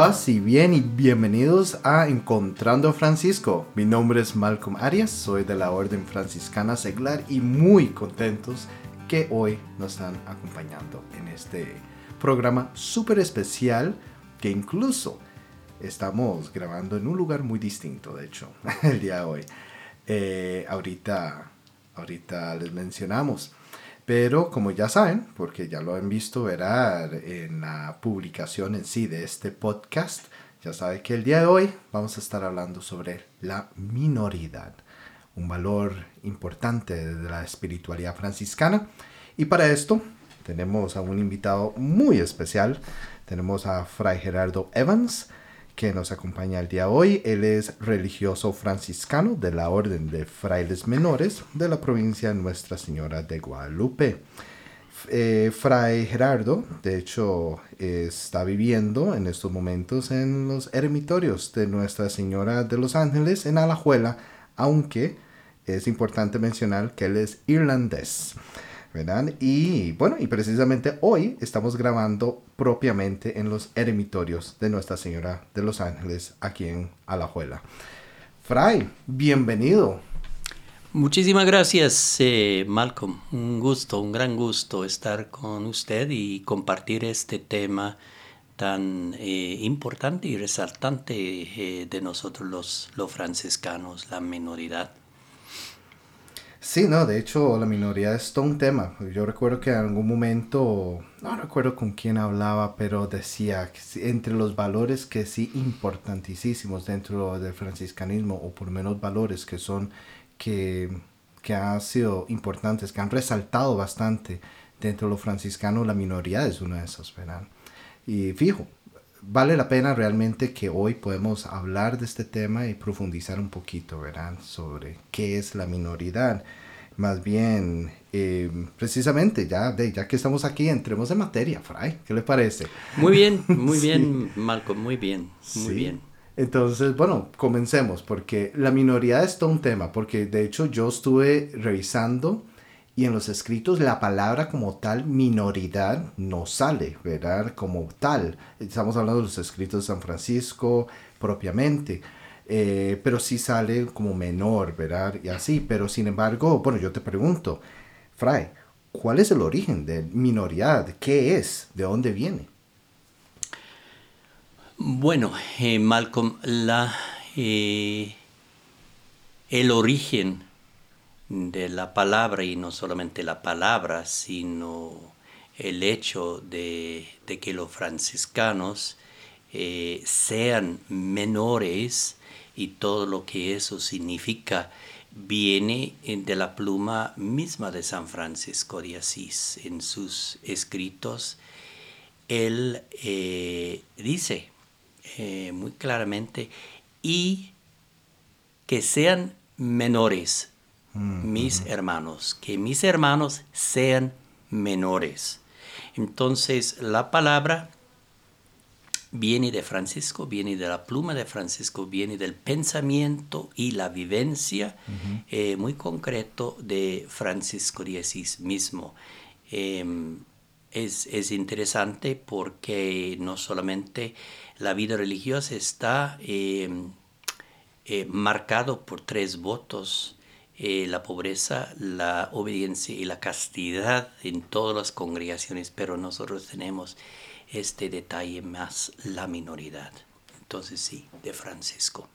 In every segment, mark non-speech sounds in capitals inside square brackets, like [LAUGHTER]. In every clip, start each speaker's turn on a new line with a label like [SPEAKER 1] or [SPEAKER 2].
[SPEAKER 1] paz y bien y bienvenidos a Encontrando a Francisco. Mi nombre es Malcolm Arias, soy de la Orden Franciscana Seglar y muy contentos que hoy nos están acompañando en este programa súper especial que incluso estamos grabando en un lugar muy distinto, de hecho, [LAUGHS] el día de hoy. Eh, ahorita, ahorita les mencionamos. Pero como ya saben, porque ya lo han visto ver en la publicación en sí de este podcast, ya saben que el día de hoy vamos a estar hablando sobre la minoridad, un valor importante de la espiritualidad franciscana. Y para esto tenemos a un invitado muy especial. Tenemos a Fray Gerardo Evans, que nos acompaña el día de hoy. Él es religioso franciscano de la Orden de Frailes Menores de la provincia Nuestra Señora de Guadalupe. Eh, Fray Gerardo, de hecho, está viviendo en estos momentos en los eremitorios de Nuestra Señora de los Ángeles en Alajuela, aunque es importante mencionar que él es irlandés. Y bueno, y precisamente hoy estamos grabando propiamente en los eremitorios de Nuestra Señora de los Ángeles aquí en Alajuela. Fray, bienvenido.
[SPEAKER 2] Muchísimas gracias, eh, Malcolm. Un gusto, un gran gusto estar con usted y compartir este tema tan eh, importante y resaltante eh, de nosotros los franciscanos, la minoridad.
[SPEAKER 1] Sí, no, de hecho la minoría es todo un tema. Yo recuerdo que en algún momento, no recuerdo con quién hablaba, pero decía que entre los valores que sí importantísimos dentro del franciscanismo, o por lo menos valores que son, que, que han sido importantes, que han resaltado bastante dentro de lo franciscano, la minoría es una de esas, ¿verdad? Y fijo, vale la pena realmente que hoy podemos hablar de este tema y profundizar un poquito, ¿verdad? Sobre qué es la minoridad. Más bien, eh, precisamente, ya, de, ya que estamos aquí, entremos en materia, Fray. ¿Qué le parece?
[SPEAKER 2] Muy bien, muy [LAUGHS] bien, Malcolm, muy bien, muy bien.
[SPEAKER 1] Entonces, bueno, comencemos, porque la minoridad es todo un tema, porque de hecho yo estuve revisando y en los escritos la palabra como tal minoridad no sale, ¿verdad? Como tal. Estamos hablando de los escritos de San Francisco propiamente. Eh, pero sí sale como menor, ¿verdad? Y así, pero sin embargo, bueno, yo te pregunto, Fray, ¿cuál es el origen de minoridad? ¿Qué es? ¿De dónde viene?
[SPEAKER 2] Bueno, eh, Malcolm, la, eh, el origen de la palabra y no solamente la palabra, sino el hecho de, que los franciscanos eh, sean menores y todo lo que eso significa viene de la pluma misma de San Francisco de Asís. En sus escritos, él eh, dice eh, muy claramente, y que sean menores mis hermanos, que mis hermanos sean menores. Entonces la palabra viene de Francisco, viene de la pluma de Francisco, viene del pensamiento y la vivencia eh, muy concreto de Francisco de Asís mismo. Em, es, interesante porque no solamente la vida religiosa está em, eh, marcado por tres votos, eh, la pobreza, la obediencia y la castidad en todas las congregaciones, pero nosotros tenemos este detalle más, la minoridad. Entonces sí, de Francisco.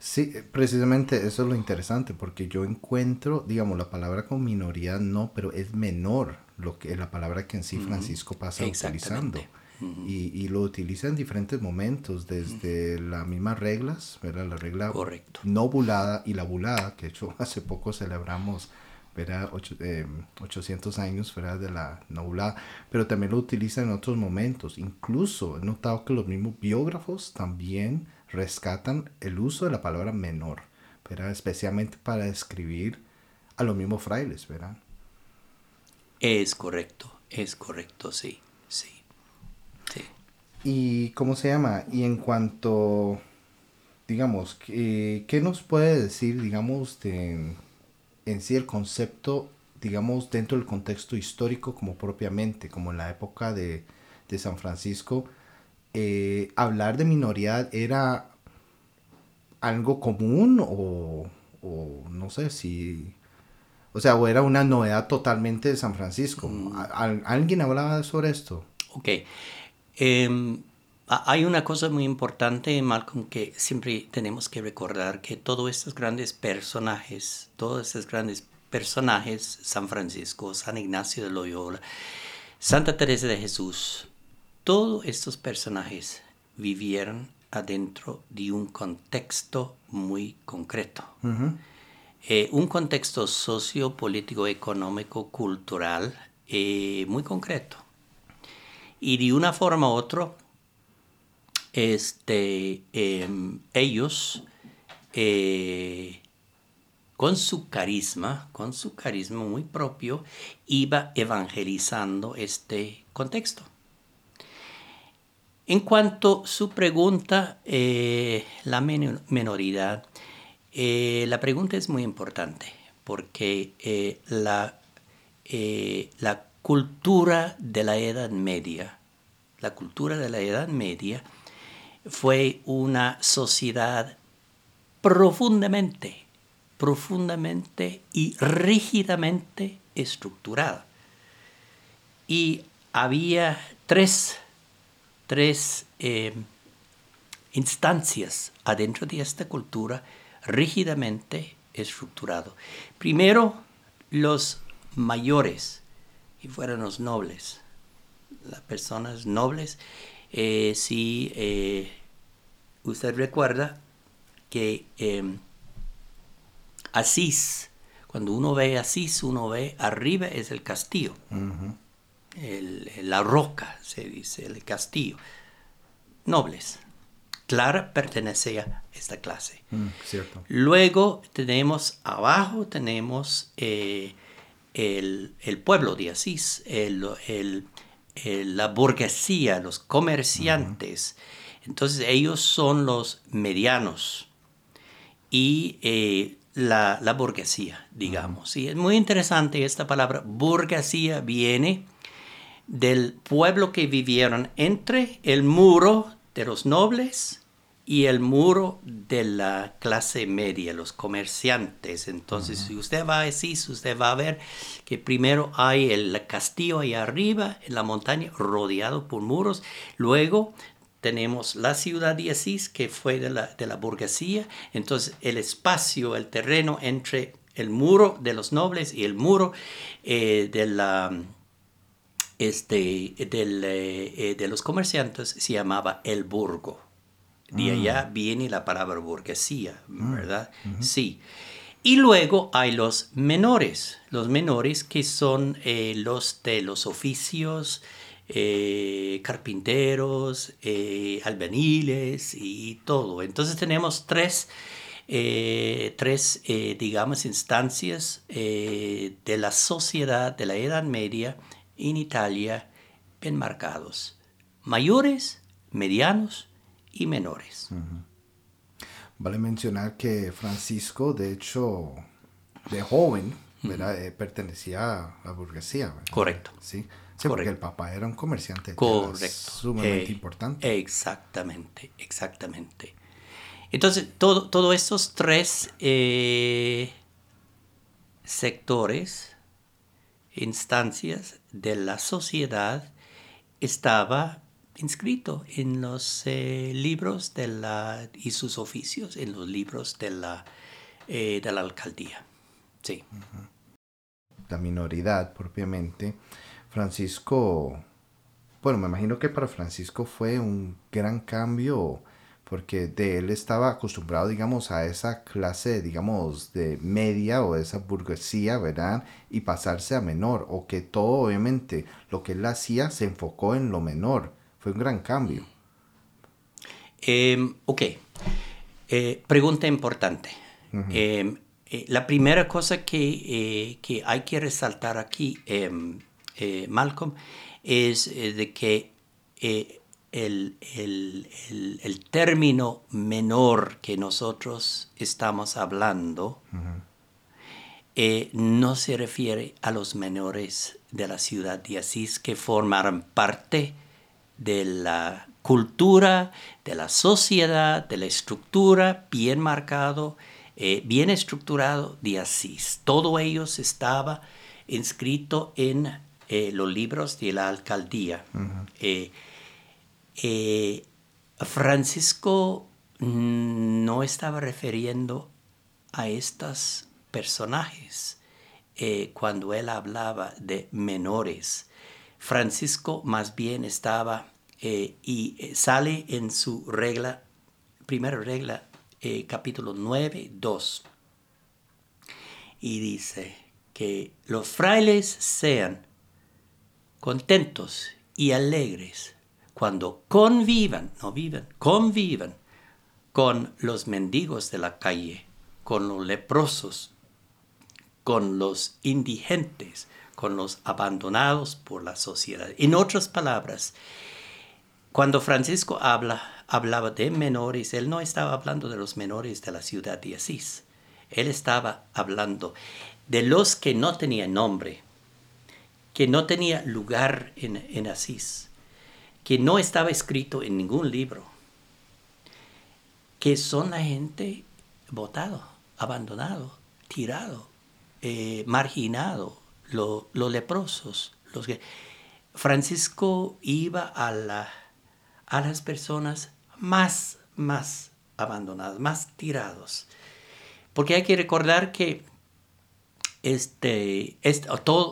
[SPEAKER 1] Sí, precisamente eso es lo interesante, porque yo encuentro, digamos, la palabra con minoría no, pero es menor lo que la palabra que en sí Francisco pasa utilizando y, lo utiliza en diferentes momentos, desde las mismas reglas, ¿verdad? La regla no bulada y la bulada, que de hecho [LAUGHS] hace poco celebramos, ¿verdad? 800 eh, años fuera de la no bulada, pero también lo utiliza en otros momentos. Incluso he notado que los mismos biógrafos también rescatan el uso de la palabra menor, ¿verdad? Especialmente para describir a los mismos frailes, ¿verdad?
[SPEAKER 2] Es correcto, es correcto, sí.
[SPEAKER 1] ¿Y cómo se llama? Y en cuanto, digamos, ¿qué, qué nos puede decir, digamos, de, en sí el concepto, digamos, dentro del contexto histórico como propiamente, como en la época de, de San Francisco, eh, hablar de minoridad era algo común o, o, no sé si... O sea, o era una novedad totalmente de San Francisco.
[SPEAKER 2] Mm.
[SPEAKER 1] ¿Alguien hablaba sobre esto?
[SPEAKER 2] Ok. Em, hay una cosa muy importante, Malcolm, que siempre tenemos que recordar que todos estos grandes personajes, todos estos grandes personajes, San Francisco, San Ignacio de Loyola, Santa Teresa de Jesús, todos estos personajes vivieron adentro de un contexto muy concreto. Eh, un contexto sociopolítico, económico, cultural eh, muy concreto. Y de una forma u otra, este, em, ellos, eh, con su carisma, con su carisma muy propio, iba evangelizando este contexto. En cuanto a su pregunta, eh, la menoridad, eh, la pregunta es muy importante porque la, la cultura de la Edad Media, la cultura de la Edad Media fue una sociedad profundamente, profundamente y rígidamente estructurada. Y había tres tres eh, instancias adentro de esta cultura rígidamente estructurado. Primero, los mayores, y fueron los nobles, las personas nobles. Eh, si eh, usted recuerda que em, Asís, cuando uno ve Asís, uno ve arriba es el castillo la roca, se dice, el castillo. Nobles. Clara pertenecía a esta clase.
[SPEAKER 1] Mm,
[SPEAKER 2] Luego tenemos abajo, tenemos eh, el, pueblo de Asís, la burguesía, los comerciantes. Entonces ellos son los medianos. Y eh, la, burguesía, digamos. Y es muy interesante esta palabra burguesía viene del pueblo que vivieron entre el muro de los nobles y el muro de la clase media, los comerciantes. Entonces, si usted va a Asís, usted va a ver que primero hay el castillo ahí arriba, en la montaña, rodeado por muros. Luego tenemos la ciudad de Asís, que fue de la, de la burguesía. Entonces, el espacio, el terreno entre el muro de los nobles y el muro eh, de la este, del, eh, de los comerciantes se llamaba el burgo. De mm. allá viene la palabra burguesía, mm. ¿verdad? Sí. Y luego hay los menores, los menores que son eh, los de los oficios, eh, carpinteros, albaniles y todo. Entonces tenemos tres, tres digamos, instancias de la sociedad de la Edad Media en Italia bien marcados, mayores, medianos y menores.
[SPEAKER 1] Vale mencionar que Francisco, de hecho, de joven, eh, pertenecía a la burguesía.
[SPEAKER 2] Correcto.
[SPEAKER 1] Sí, porque el papá era un comerciante.
[SPEAKER 2] Correcto.
[SPEAKER 1] Sumamente eh, importante.
[SPEAKER 2] Exactamente, exactamente. Entonces, todos todo estos tres eh, sectores, instancias, de la sociedad estaba inscrito en los eh, libros de la, y sus oficios, en los libros de la, eh, de la alcaldía. Sí.
[SPEAKER 1] La minoridad propiamente. Francisco, bueno, me imagino que para Francisco fue un gran cambio porque de él estaba acostumbrado, digamos, a esa clase, digamos, de media o esa burguesía, ¿verdad? Y pasarse a menor, o que todo, obviamente, lo que él hacía se enfocó en lo menor. Fue un gran cambio.
[SPEAKER 2] Em, ok. Eh, pregunta importante. Em, eh, la primera cosa que, eh, que, hay que resaltar aquí, em, Malcolm, es de que el, término menor que nosotros estamos hablando eh, no se refiere a los menores de la ciudad de Asís que formaron parte de la cultura, de la sociedad, de la estructura bien marcado, eh, bien estructurado de Asís. Todo ello estaba inscrito en eh, los libros de la alcaldía. Francisco no estaba refiriendo a estos personajes cuando él hablaba de menores Francisco más bien estaba eh, y eh, sale en su regla, primera regla, eh, capítulo 9, 2. Y dice que los frailes sean contentos y alegres cuando convivan, no vivan, convivan con los mendigos de la calle, con los leprosos, con los indigentes, con los abandonados por la sociedad. En otras palabras, cuando Francisco habla, hablaba de menores, él no estaba hablando de los menores de la ciudad de Asís. Él estaba hablando de los que no tenían nombre, que no tenía lugar en, Asís, que no estaba escrito en ningún libro, que son la gente votado, abandonado, tirado, eh, marginado, los leprosos, los que... Francisco iba a, la, a las personas más, más abandonadas, más tirados. Porque hay que recordar que este, este,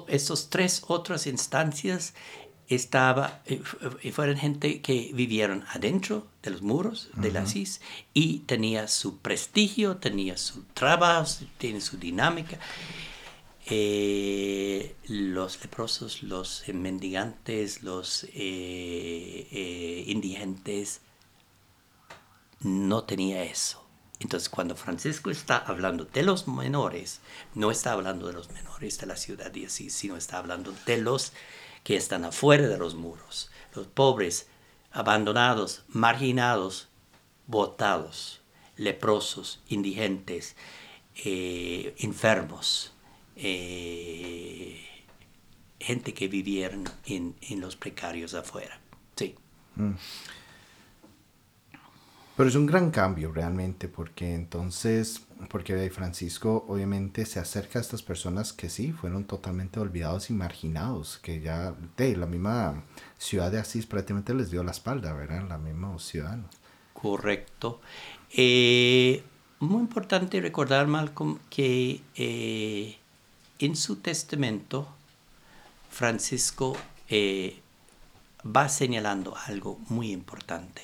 [SPEAKER 2] estas tres otras instancias estaba, eh, fueron gente que vivieron adentro de los muros de la CIS y tenía su prestigio, tenía su trabajo, tiene su dinámica. Eh, los leprosos, los mendigantes, los eh, eh, indigentes, no tenía eso. Entonces, cuando Francisco está hablando de los menores, no está hablando de los menores de la ciudad sino está hablando de los que están afuera de los muros, los pobres, abandonados, marginados, botados, leprosos, indigentes, enfermos. Eh, gente que vivieron en, los precarios afuera. Sí. Mm.
[SPEAKER 1] Pero es un gran cambio realmente, porque entonces, porque Francisco obviamente se acerca a estas personas que sí, fueron totalmente olvidados y marginados, que ya de la misma ciudad de Asís prácticamente les dio la espalda, ¿verdad? La misma ciudad.
[SPEAKER 2] Correcto. Eh, muy importante recordar, Malcolm, que eh, en su testamento, Francisco eh, va señalando algo muy importante.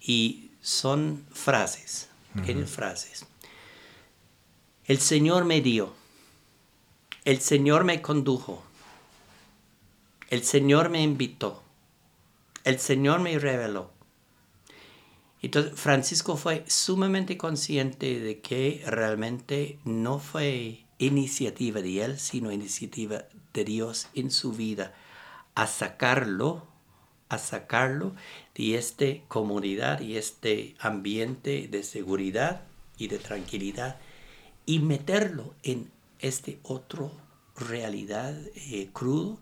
[SPEAKER 2] Y son frases, pequeñas frases. El Señor me dio, el Señor me condujo, el Señor me invitó, el Señor me reveló. Entonces Francisco fue sumamente consciente de que realmente no fue iniciativa de él, sino iniciativa de Dios en su vida, a sacarlo, a sacarlo de esta comunidad y este ambiente de seguridad y de tranquilidad y meterlo en este otro realidad eh, crudo,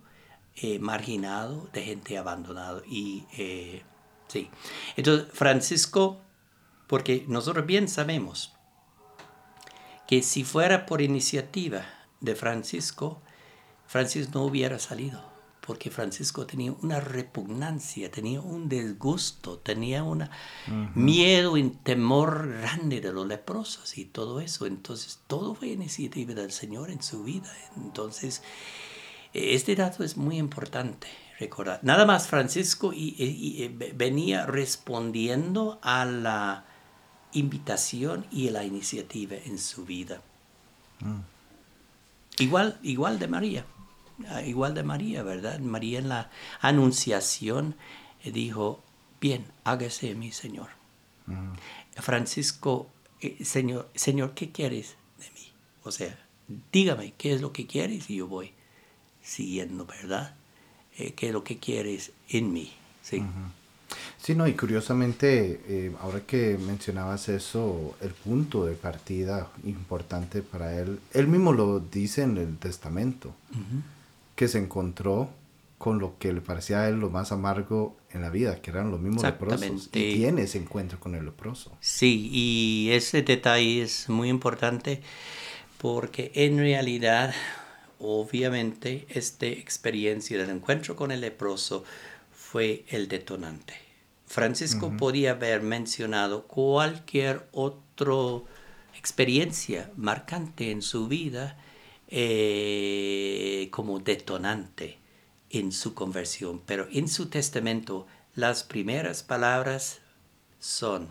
[SPEAKER 2] eh, marginado, de gente abandonada. Y eh, sí. Entonces, Francisco, porque nosotros bien sabemos que si fuera por iniciativa de Francisco, Francisco no hubiera salido, porque Francisco tenía una repugnancia, tenía un disgusto, tenía un miedo y temor grande de los leprosos y todo eso. Entonces, todo fue iniciativa del Señor en su vida. Entonces, este dato es muy importante recordar. Nada más Francisco y, venía respondiendo a la invitación y la iniciativa en su vida. Mm. Igual, igual de María, ah, igual de María, ¿verdad? María en la anunciación eh, dijo, bien, hágase mi Señor. Mm. Francisco, eh, Señor, Señor, ¿qué quieres de mí? O sea, dígame qué es lo que quieres y yo voy siguiendo, ¿verdad? Eh, ¿Qué es lo que quieres en mí? Sí.
[SPEAKER 1] Sí, no, y curiosamente, eh, ahora que mencionabas eso, el punto de partida importante para él, él mismo lo dice en el testamento, que se encontró con lo que le parecía a él lo más amargo en la vida, que eran los mismos leprosos. Y tiene ese encuentro con el leproso.
[SPEAKER 2] Sí, y ese detalle es muy importante porque en realidad, obviamente, esta experiencia del encuentro con el leproso fue el detonante. Francisco podía haber mencionado cualquier otra experiencia marcante en su vida eh, como detonante en su conversión, pero en su testamento las primeras palabras son,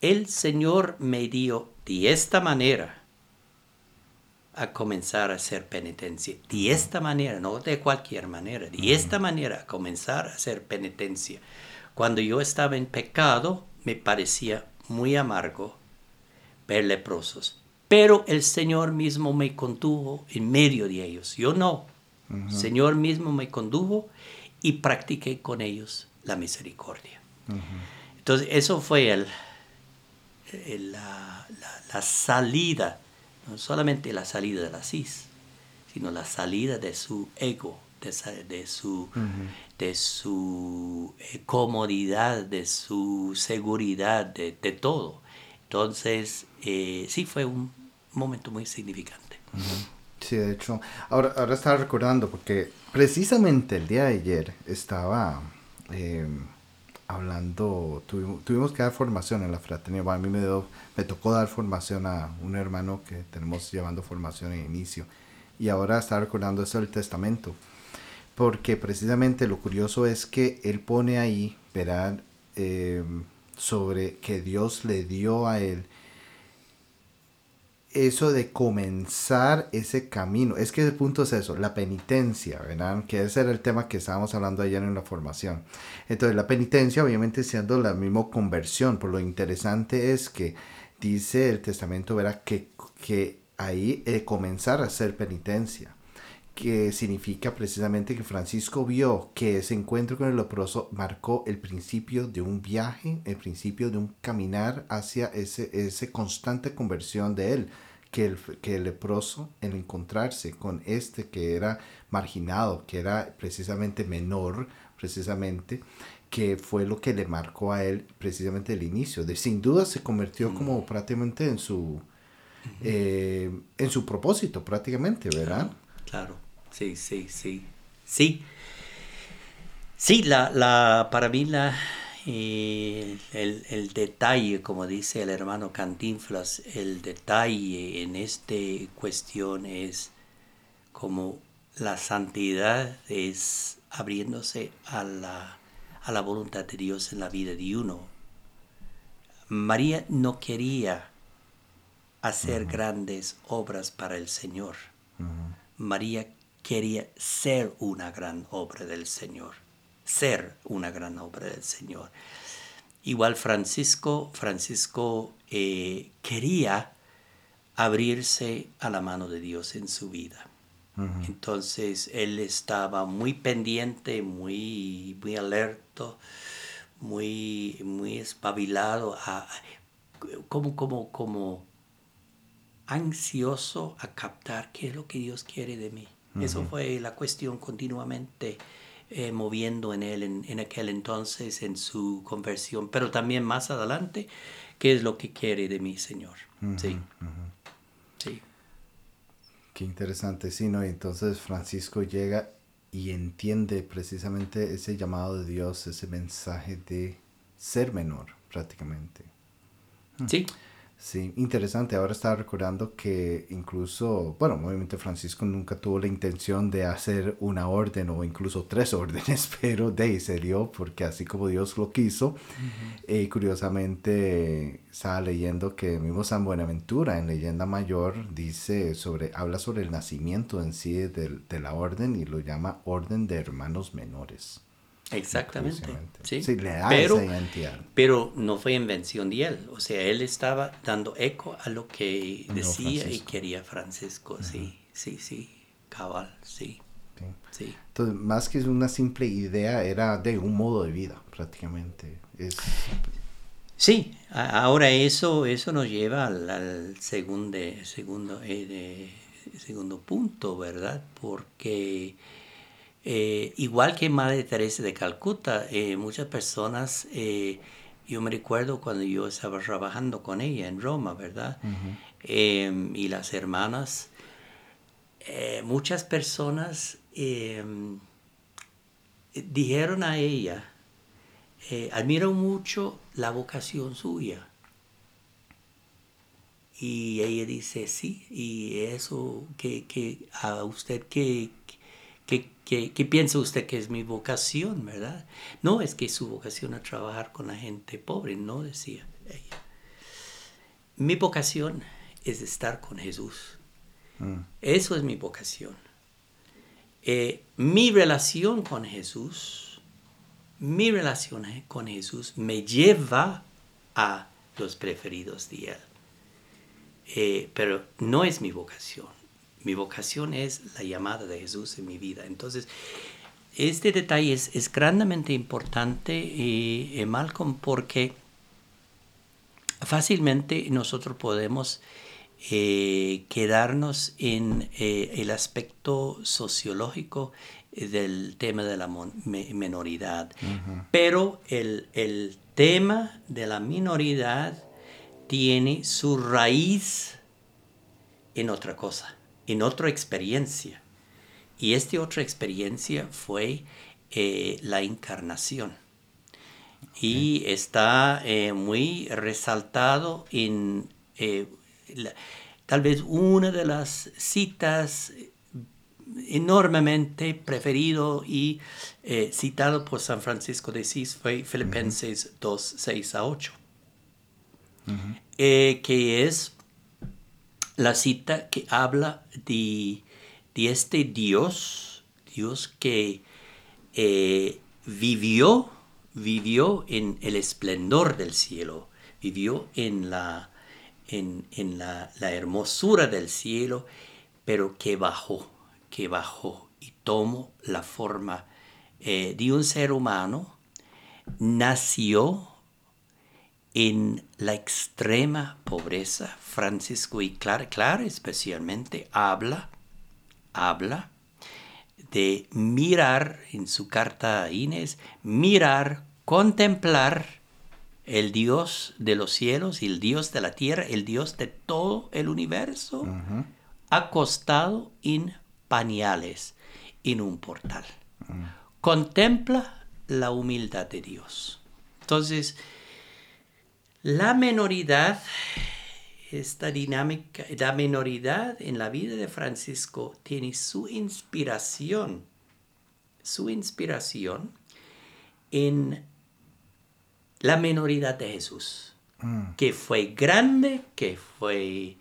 [SPEAKER 2] el Señor me dio de esta manera a comenzar a hacer penitencia. De esta manera, no de cualquier manera, de esta manera a comenzar a hacer penitencia. Cuando yo estaba en pecado, me parecía muy amargo ver leprosos. Pero el Señor mismo me condujo en medio de ellos. Yo no. El Señor mismo me condujo y practiqué con ellos la misericordia. Entonces, eso fue el, la, salida, no solamente la salida de la CIS, sino la salida de su ego, de, su, de su eh, comodidad, de su seguridad, de, todo. Entonces, eh, sí fue un momento muy significante.
[SPEAKER 1] Sí, de hecho, ahora, ahora estaba recordando porque precisamente el día de ayer estaba em, hablando, tuvimos, que dar formación en la fraternidad. a mí me, me tocó dar formación a un hermano que tenemos llevando formación en inicio. Y ahora estaba recordando eso del testamento. Porque precisamente lo curioso es que él pone ahí, verán, em, sobre que Dios le dio a él eso de comenzar ese camino. Es que el punto es eso, la penitencia, ¿verdad? Que ese era el tema que estábamos hablando ayer en la formación. Entonces, la penitencia, obviamente, siendo la misma conversión. Por lo interesante es que dice el testamento, ¿verdad? Que, que ahí eh, comenzar a hacer penitencia. Que significa precisamente que Francisco vio que ese encuentro con el leproso marcó el principio de un viaje, el principio de un caminar hacia ese, ese constante conversión de él que el, que el leproso, en encontrarse con este que era marginado, que era precisamente menor, precisamente, que fue lo que le marcó a él precisamente el inicio. De, sin duda se convirtió como prácticamente en su, eh, en su propósito, prácticamente, ¿verdad?
[SPEAKER 2] Claro, sí, sí, sí. Sí. Sí, la, la, para mí la, y el, detalle, como dice el hermano Cantinflas, el detalle en esta cuestión es como la santidad es abriéndose a la, a la voluntad de Dios en la vida de uno. María no quería hacer grandes obras para el Señor. María quería ser una gran obra del Señor ser una gran obra del Señor. Igual Francisco, Francisco eh, quería abrirse a la mano de Dios en su vida. Entonces él estaba muy pendiente, muy, muy alerto, muy, muy espabilado, como, como, como ansioso a captar qué es lo que Dios quiere de mí. Eso fue la cuestión continuamente eh, moviendo en él en, aquel entonces, en su conversión, pero también más adelante, qué es lo que quiere de mí, Señor. sí.
[SPEAKER 1] Sí. Qué interesante, sí, ¿no? entonces Francisco llega y entiende precisamente ese llamado de Dios, ese mensaje de ser menor, prácticamente.
[SPEAKER 2] Sí.
[SPEAKER 1] Sí, interesante. Ahora estaba recordando que incluso, bueno, obviamente Francisco nunca tuvo la intención de hacer una orden o incluso tres [LAUGHS] órdenes, pero de ahí se dio porque así como Dios lo quiso. Y eh, curiosamente estaba leyendo que mismo San Buenaventura en Leyenda Mayor dice sobre, habla sobre el nacimiento en sí de, de la orden y lo llama Orden de Hermanos Menores.
[SPEAKER 2] Exactamente. Sí,
[SPEAKER 1] le da
[SPEAKER 2] pero,
[SPEAKER 1] esa identidad.
[SPEAKER 2] pero no fue invención de él. O sea, él estaba dando eco a lo que decía y quería Francisco. Sí, sí, sí. Cabal, sí. sí.
[SPEAKER 1] Entonces, más que una simple idea, era de un modo de vida, prácticamente. Es...
[SPEAKER 2] Sí, ahora eso, eso nos lleva al, segundo, segundo, eh, segundo punto, ¿verdad? Porque igual que Madre Teresa de Calcuta, muchas personas, yo me recuerdo cuando yo estaba trabajando con ella en Roma, ¿verdad? Em, y las hermanas, muchas personas em, dijeron a ella, admiro mucho la vocación suya y ella dice, sí, y eso, que, que a usted, ¿qué, qué, piensa usted que es mi vocación, verdad? No, es que su vocación es trabajar con la gente pobre, no decía ella. Mi vocación es estar con Jesús. Mm. Eso es mi vocación. Eh, mi relación con Jesús, mi relación con Jesús me lleva a los preferidos de Él. Eh, pero no es mi vocación. Mi vocación es la llamada de Jesús en mi vida. Entonces, este detalle es, grandemente importante, y, eh, Malcolm, porque fácilmente nosotros podemos eh, quedarnos en el aspecto sociológico del tema de la minoridad. Pero el, el, tema de la minoridad tiene su raíz en otra cosa, en otra experiencia. Y esta otra experiencia fue eh, la encarnación. Y está eh, muy resaltado en eh, tal vez una de las citas enormemente preferido y citado por San Francisco de Asís fue Filipenses 2, 6 a 8 eh, que es la cita que habla de, este Dios, Dios que eh, vivió, vivió en el esplendor del cielo, vivió en la, en, la, hermosura del cielo, pero que bajó, que bajó y tomó la forma eh, de un ser humano, nació en la extrema pobreza, Francisco y Clara, Clara especialmente habla, habla de mirar en su carta a Inés, mirar, contemplar el Dios de los cielos y el Dios de la tierra, el Dios de todo el universo, acostado en pañales en un portal. Contempla la humildad de Dios. Entonces, la menoridad, esta dinámica, la menoridad en la vida de Francisco tiene su inspiración, su inspiración en la menoridad de Jesús, mm. que fue grande, que fue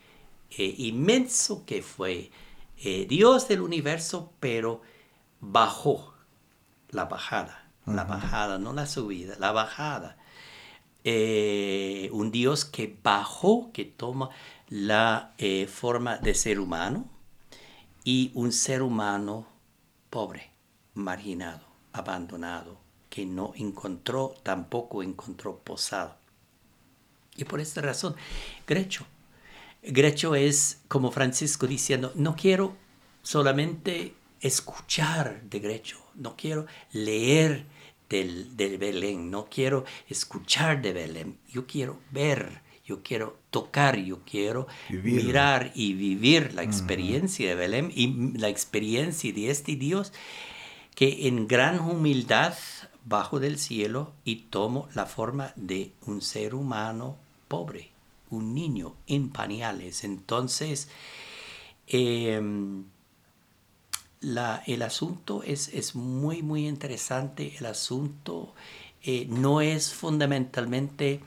[SPEAKER 2] eh, inmenso, que fue eh, Dios del universo, pero bajó la bajada, la bajada, no la subida, la bajada eh, un Dios que bajó, que toma la eh, forma de ser humano y un ser humano pobre, marginado, abandonado, que no encontró, tampoco encontró posado. Y por esta razón, Grecho. Grecho es como Francisco diciendo, no quiero solamente escuchar de Grecho, no quiero leer del, Belén, no quiero escuchar de Belén, yo quiero ver, yo quiero tocar, yo quiero mirar y vivir la experiencia de Belén y la experiencia de este Dios que en gran humildad bajo del cielo y tomo la forma de un ser humano pobre, un niño en pañales. Entonces, el asunto es, muy, muy interesante. El asunto eh, no es fundamentalmente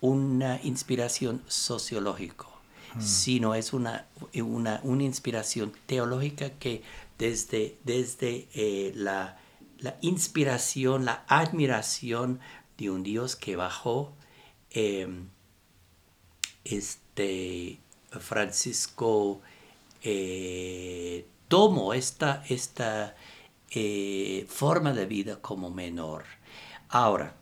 [SPEAKER 2] una inspiración sociológica, hmm. sino es una, una, inspiración teológica que desde, desde eh, la, inspiración, la admiración de un Dios que bajó, em, este Francisco eh, tomo esta, esta eh, forma de vida como menor. Ahora,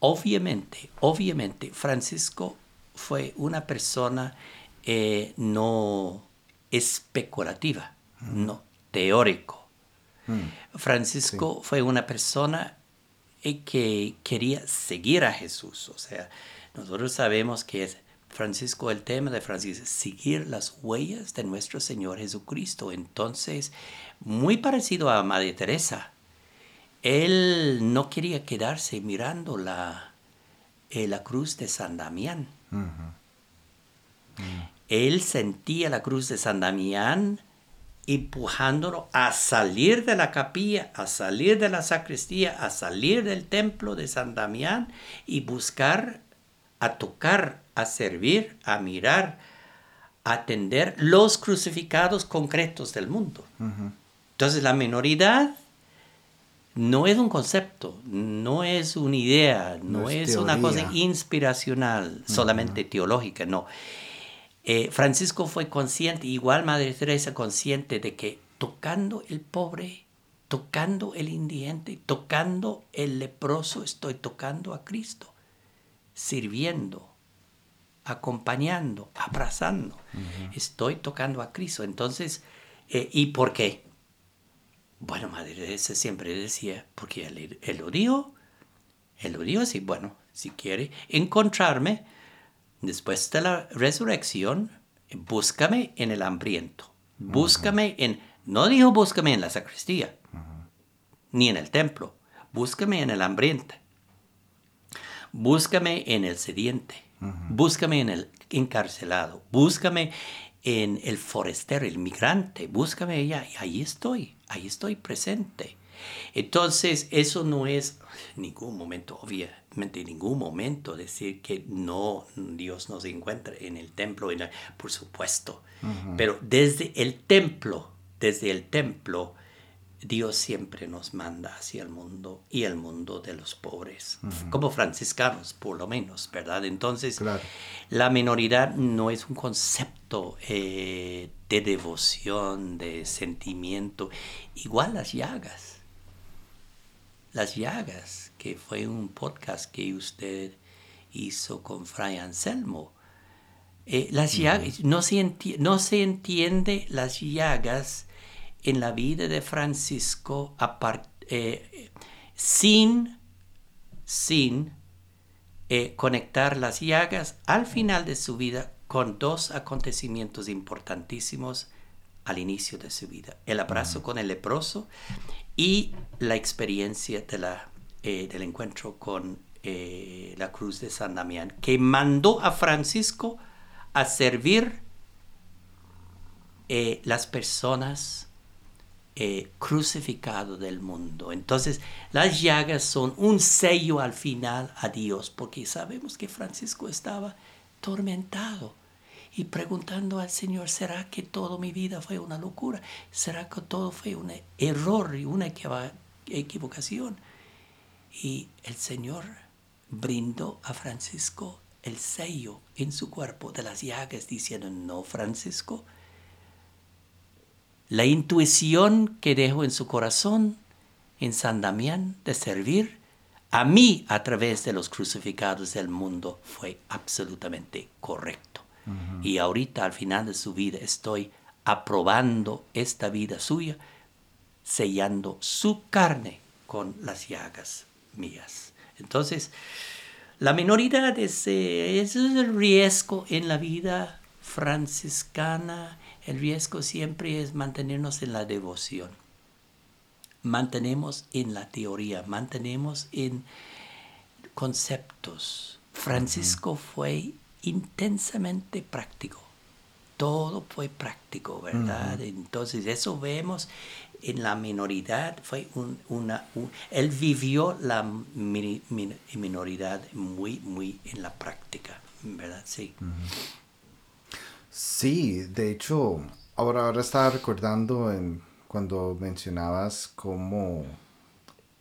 [SPEAKER 2] obviamente, obviamente, Francisco fue una persona eh, no especulativa, no teórico. Mm. Francisco fue una persona eh, que quería seguir a Jesús. O sea, nosotros sabemos que es Francisco, el tema de Francisco es seguir las huellas de nuestro Señor Jesucristo. Entonces, muy parecido a Madre Teresa, él no quería quedarse mirando la, eh, la cruz de San Damián. Él sentía la cruz de San Damián empujándolo a salir de la capilla, a salir de la sacristía, a salir del templo de San Damián y buscar, a tocar, a servir, a mirar, a atender los crucificados concretos del mundo. Entonces la minoridad no es un concepto, no es una idea, no, es, una cosa inspiracional, solamente teológica, no. Eh, Francisco fue consciente, igual Madre Teresa consciente de que tocando el pobre, tocando el indigente, tocando el leproso, estoy tocando a Cristo, sirviendo, acompañando, abrazando. Estoy tocando a Cristo. Entonces, eh, ¿y por qué? Bueno, Madre Teresa siempre decía, porque él, él lo dijo, él lo dijo así, bueno, si quiere encontrarme, después de la resurrección, búscame en el hambriento. Búscame en, no dijo búscame en la sacristía, ni en el templo. Búscame en el hambriento. Búscame en el sediente. Búscame en el encarcelado. Búscame en el forastero, el migrante. Búscame allá. Y ahí estoy. Ahí estoy presente. Entonces, eso no es ningún momento, obviamente, en ningún momento decir que no, Dios no se encuentra en el templo, por supuesto. Pero desde el templo, desde el templo, Dios siempre nos manda hacia el mundo y el mundo de los pobres, como franciscanos por lo menos, ¿verdad? Entonces, la minoridad no es un concepto eh, de devoción, de sentimiento, igual las llagas. Las llagas, que fue un podcast que usted hizo con Fray Anselmo. Eh, las llagas, no se, no se entiende las llagas en la vida de Francisco eh, sin, sin eh, conectar las llagas al final de su vida con dos acontecimientos importantísimos al inicio de su vida. El abrazo con el leproso y la experiencia de la, eh, del encuentro con eh, la cruz de San Damián, que mandó a Francisco a servir eh, las personas crucificadas del mundo. Entonces, las llagas son un sello al final a Dios, porque sabemos que Francisco estaba tormentado y preguntando al Señor, ¿será que toda mi vida fue una locura? ¿Será que todo fue un error y una equivocación? Y el Señor brindó a Francisco el sello en su cuerpo de las llagas diciendo, no, Francisco, la intuición que dejó en su corazón en San Damián de servir a mí a través de los crucificados del mundo fue absolutamente correcto. Y ahorita al final de su vida estoy aprobando esta vida suya, sellando su carne con las llagas mías. Entonces, la minoridad es, es el riesgo en la vida franciscana. El riesgo siempre es mantenernos en la devoción. Mantenemos en la teoría, mantenemos en conceptos. Francisco fue intensamente práctico. Todo fue práctico, ¿verdad? Entonces, eso vemos en la minoridad, fue una, él vivió la minoridad muy, muy en la práctica, ¿verdad? Sí.
[SPEAKER 1] Sí, de hecho, ahora, ahora estaba recordando cuando mencionabas cómo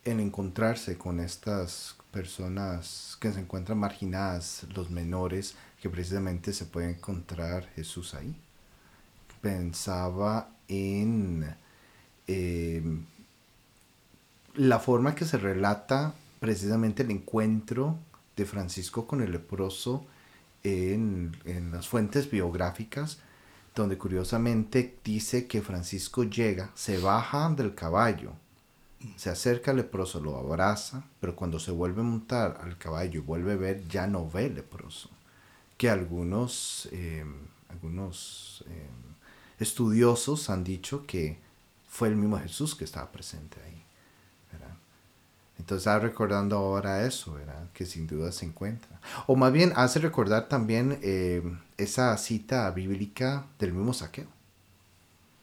[SPEAKER 1] el encontrarse con estas personas que se encuentran marginadas, los menores, que precisamente se puede encontrar Jesús ahí. Pensaba en em, la forma que se relata precisamente el encuentro de Francisco con el leproso en, las fuentes biográficas, donde curiosamente dice que Francisco llega, se baja del caballo, se acerca al leproso, lo abraza, pero cuando se vuelve a montar al caballo y vuelve a ver, ya no ve leproso. Que algunos, em, algunos em, estudiosos han dicho que fue el mismo Jesús que estaba presente ahí. Entonces está recordando ahora eso, ¿verdad? Que sin duda se encuentra. O más bien hace recordar también em, esa cita bíblica del mismo saqueo.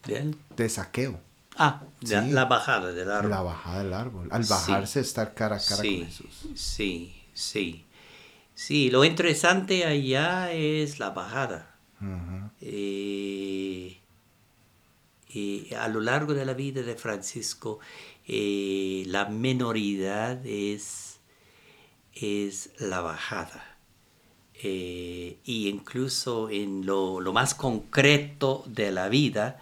[SPEAKER 2] ¿De
[SPEAKER 1] De saqueo.
[SPEAKER 2] Ah, la bajada del árbol.
[SPEAKER 1] La bajada del árbol. Al bajarse, estar cara a cara con Jesús.
[SPEAKER 2] Sí, sí. Sí, lo interesante allá es la bajada. Eh, y a lo largo de la vida de Francisco, eh, la menoridad es, es la bajada. Eh, y incluso en lo, lo, más concreto de la vida,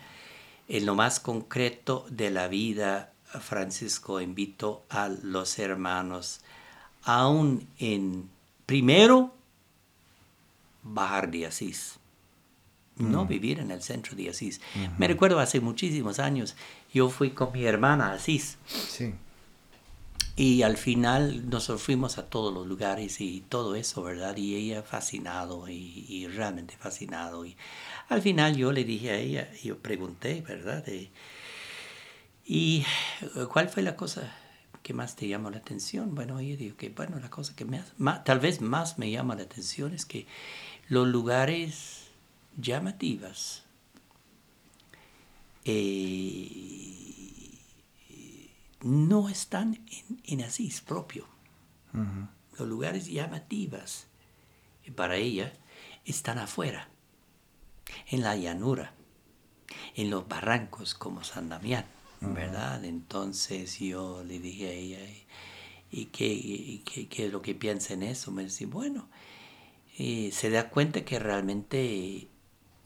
[SPEAKER 2] en lo más concreto de la vida, Francisco invitó a los hermanos, aún en, primero, bajar de Asís no vivir en el centro de Asís. Me recuerdo hace muchísimos años, yo fui con mi hermana Asís. Sí. Y al final nos fuimos a todos los lugares y todo eso, ¿verdad? Y ella fascinado y, realmente fascinado. Y al final yo le dije a ella, yo pregunté, ¿verdad? ¿Y cuál fue la cosa que más te llamó la atención? Bueno, ella dijo que, bueno, la cosa que más, tal vez más me llama la atención es que los lugares llamativas eh, no están en, Asís propio. Los lugares llamativas para ella están afuera, en la llanura, en los barrancos como San Damián, ¿verdad? Entonces yo le dije a ella, ¿y qué, qué, es lo que piensa en eso? Me dice, bueno, eh, se da cuenta que realmente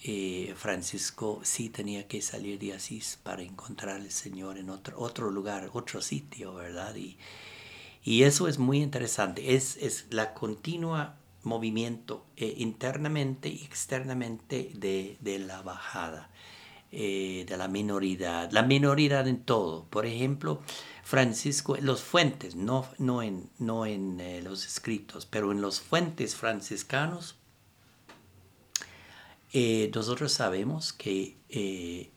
[SPEAKER 2] eh, Francisco sí tenía que salir de Asís para encontrar al Señor en otro, otro lugar, otro sitio, ¿verdad? Y, y eso es muy interesante, es, es la continua movimiento eh, internamente y externamente de, de la bajada, eh, de la minoridad, la minoridad en todo. Por ejemplo, Francisco, los fuentes, no, no en, no en los escritos, pero en los fuentes franciscanos, eh, nosotros sabemos que eh,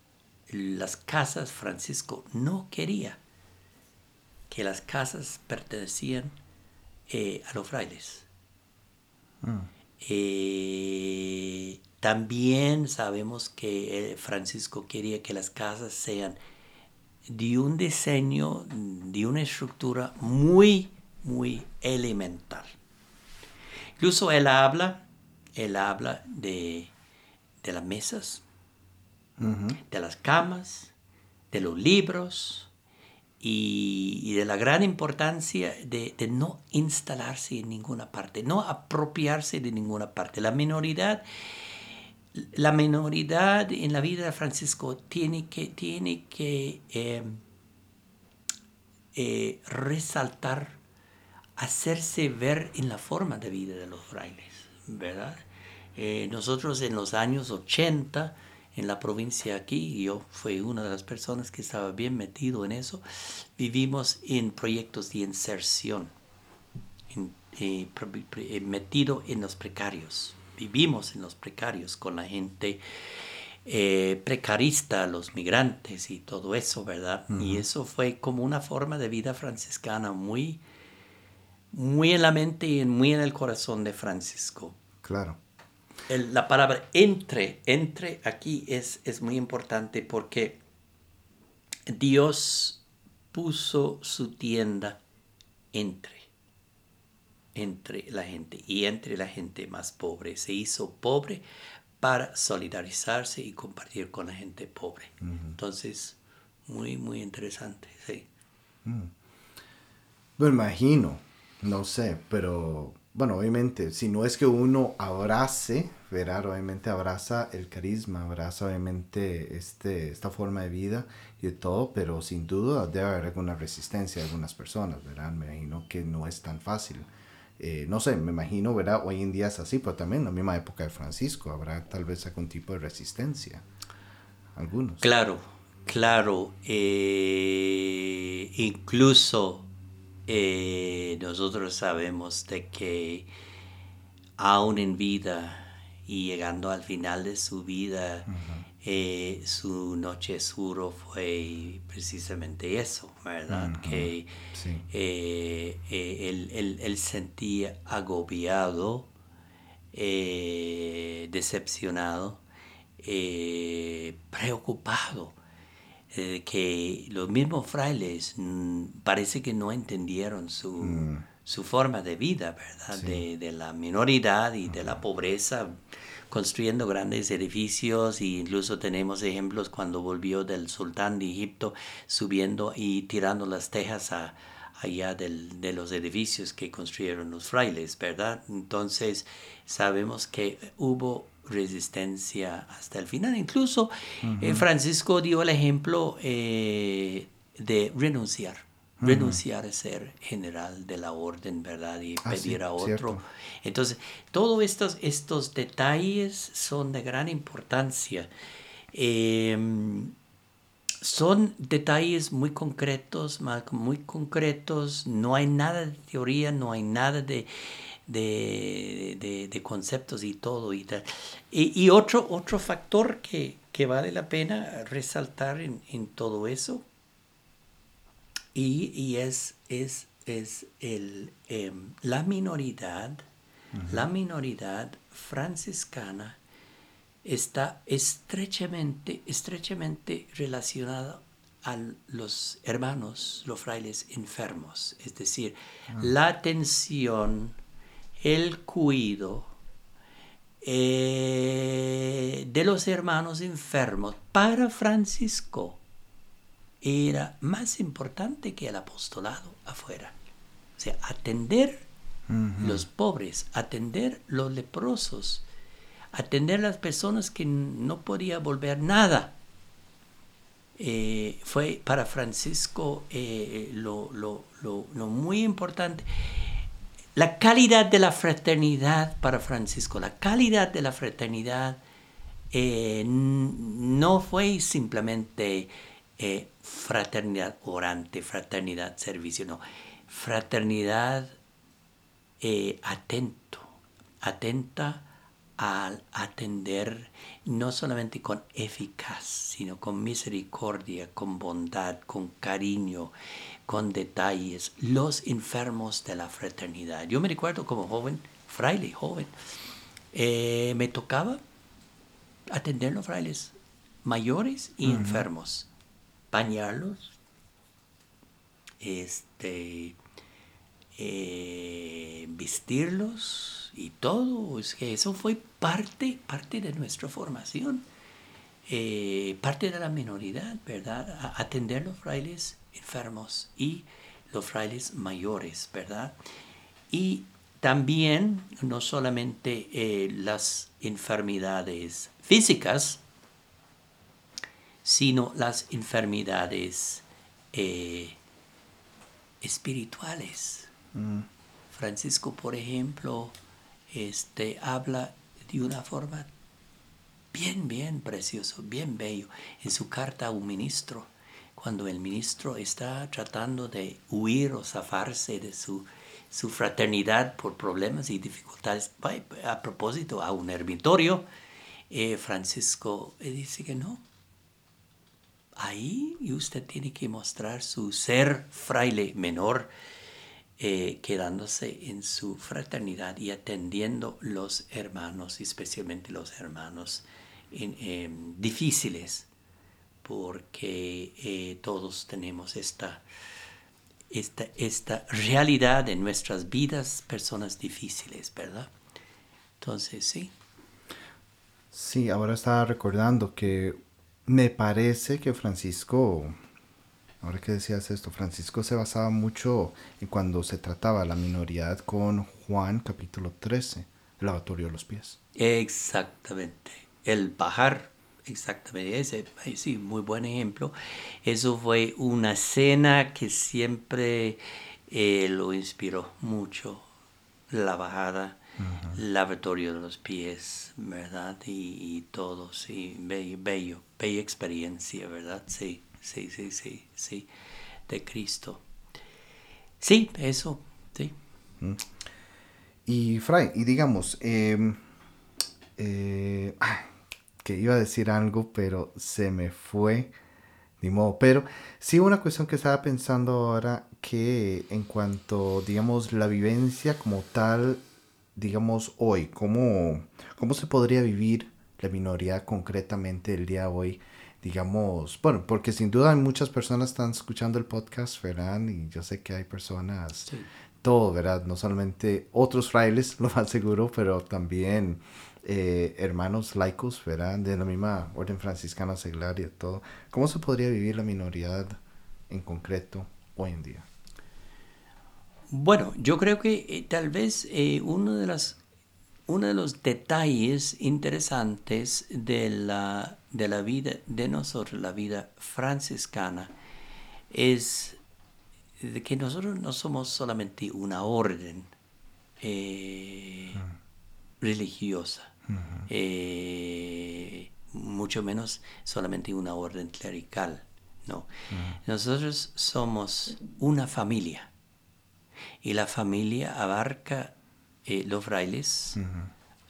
[SPEAKER 2] las casas, Francisco no quería que las casas pertenecían eh, a los frailes. Mm. también sabemos que Francisco quería que las casas sean de un diseño, de una estructura muy, muy elemental. Incluso él habla, él habla de de las mesas, de las camas, de los libros y, de la gran importancia de, no instalarse en ninguna parte, no apropiarse de ninguna parte. La minoridad, la minoridad en la vida de Francisco tiene que, tiene que eh, eh, resaltar, hacerse ver en la forma de vida de los frailes, ¿verdad? Eh, nosotros en los años 80, en la provincia aquí, yo fui una de las personas que estaba bien metido en eso, vivimos en proyectos de inserción, eh, eh, metido en los precarios. Vivimos en los precarios con la gente precarista, los migrantes y todo eso, ¿verdad? Y eso fue como una forma de vida franciscana muy, muy en la mente y muy en el corazón de Francisco.
[SPEAKER 1] Claro
[SPEAKER 2] la palabra entre, entre aquí es, es muy importante porque Dios puso su tienda entre, entre la gente y entre la gente más pobre. Se hizo pobre para solidarizarse y compartir con la gente pobre. Entonces, muy, muy interesante, sí.
[SPEAKER 1] Mm. Me imagino, no sé, pero bueno, obviamente, si no es que uno abrace, verá, obviamente abraza el carisma, abraza obviamente este, esta forma de vida y de todo, pero sin duda debe haber alguna resistencia de algunas personas, ¿verdad? Me imagino que no es tan fácil eh, no sé, me imagino, ¿verdad? Hoy en día es así, pero también en la misma época de Francisco habrá tal vez algún tipo de resistencia. Algunos.
[SPEAKER 2] Claro, claro. Eh, incluso eh, nosotros sabemos de que aún en vida y llegando al final de su vida, eh, su noche suro fue precisamente eso, ¿verdad? Que eh, eh, él, sentía agobiado, decepcionado, preocupado. Que los mismos frailes mm, parece que no entendieron su, mm. forma de vida, ¿verdad? De, la minoridad y de la pobreza construyendo grandes edificios e incluso tenemos ejemplos cuando volvió del sultán de Egipto subiendo y tirando las tejas allá de los edificios que construyeron los frailes, ¿verdad? Entonces sabemos que hubo resistencia hasta el final. Incluso eh, Francisco dio el ejemplo eh, de renunciar renunciar a ser general de la orden, ¿verdad? Y ah, pedir a otro. Entonces, todos estos, estos detalles son de gran importancia. Em, son detalles muy concretos, muy concretos, no hay nada de teoría, no hay nada de, de, conceptos y todo. Y, y, otro, otro factor que, vale la pena resaltar en, en todo eso y, es, es, es el, em, la minoridad, la minoridad franciscana está estrechamente, estrechamente relacionada a los hermanos, los frailes enfermos, es decir, ah. la atención, el cuidado eh, de los hermanos enfermos para Francisco era más importante que el apostolado afuera. O sea, atender los pobres, atender los leprosos, atender las personas que no podía volver nada. Eh, fue para Francisco eh, lo, muy importante. La calidad de la fraternidad para Francisco, la calidad de la fraternidad eh, no fue simplemente eh, fraternidad orante, fraternidad servicio, no, fraternidad eh, atento, atenta al atender no solamente con eficaz, sino con misericordia, con bondad, con cariño, con detalles, los enfermos de la fraternidad. Yo me recuerdo como joven, fraile, joven, eh, me tocaba atender los frailes mayores y enfermos bañarlos, este, eh, vestirlos y todo. Es que eso fue parte, parte de nuestra formación, eh, parte de la minoridad, ¿verdad? atender los frailes enfermos y los frailes mayores, ¿verdad? Y también no solamente eh, las enfermedades físicas, sino las enfermedades espirituales. Mm. Francisco, por ejemplo, este, habla de una forma bien, bien precioso, bien bello, en su carta a un ministro, cuando el ministro está tratando de huir o zafarse de su, su fraternidad por problemas y dificultades. A propósito, a un ermitorio, eh, Francisco dice que no, ahí usted tiene que mostrar su ser fraile menor, eh, quedándose en su fraternidad y atendiendo los hermanos, especialmente los hermanos em, difíciles, porque eh, todos tenemos esta, esta, esta realidad en nuestras vidas, personas difíciles, ¿verdad? Entonces, sí.
[SPEAKER 1] Sí, ahora estaba recordando que me parece que Francisco, ahora que decías esto, Francisco se basaba mucho en cuando se trataba la minoridad con Juan capítulo 13, el lavatorio de los pies.
[SPEAKER 2] Exactamente, el bajar, exactamente, ese, sí, muy buen ejemplo. Eso fue una escena que siempre eh, lo inspiró mucho la bajada, lavatorio de los pies, ¿verdad? Y, todo, sí, bello, bello, bella experiencia, ¿verdad? Sí, sí, sí, sí, sí, de Cristo. Sí, eso, sí.
[SPEAKER 1] Y Fray, y digamos, em, eh, que iba a decir algo, pero se me fue, ni modo. Pero sí una cuestión que estaba pensando ahora, que en cuanto, digamos, la vivencia como tal, digamos, hoy, ¿cómo, cómo se podría vivir la minoría concretamente el día de hoy? Digamos, bueno, porque sin duda hay muchas personas están escuchando el podcast, ¿verdad? Y yo sé que hay personas, todo, ¿verdad? No solamente otros frailes, [LAUGHS] lo más seguro, pero también eh, hermanos laicos, ¿verdad? De la misma orden franciscana seglar y todo. ¿Cómo se podría vivir la minoridad en concreto hoy en día?
[SPEAKER 2] Bueno, yo creo que eh, tal vez eh, uno, de las, uno de los detalles interesantes de la de la vida de nosotros, la vida franciscana, es de que nosotros no somos solamente una orden eh, religiosa, eh, mucho menos solamente una orden clerical. No, nosotros somos una familia y la familia abarca eh, los frailes,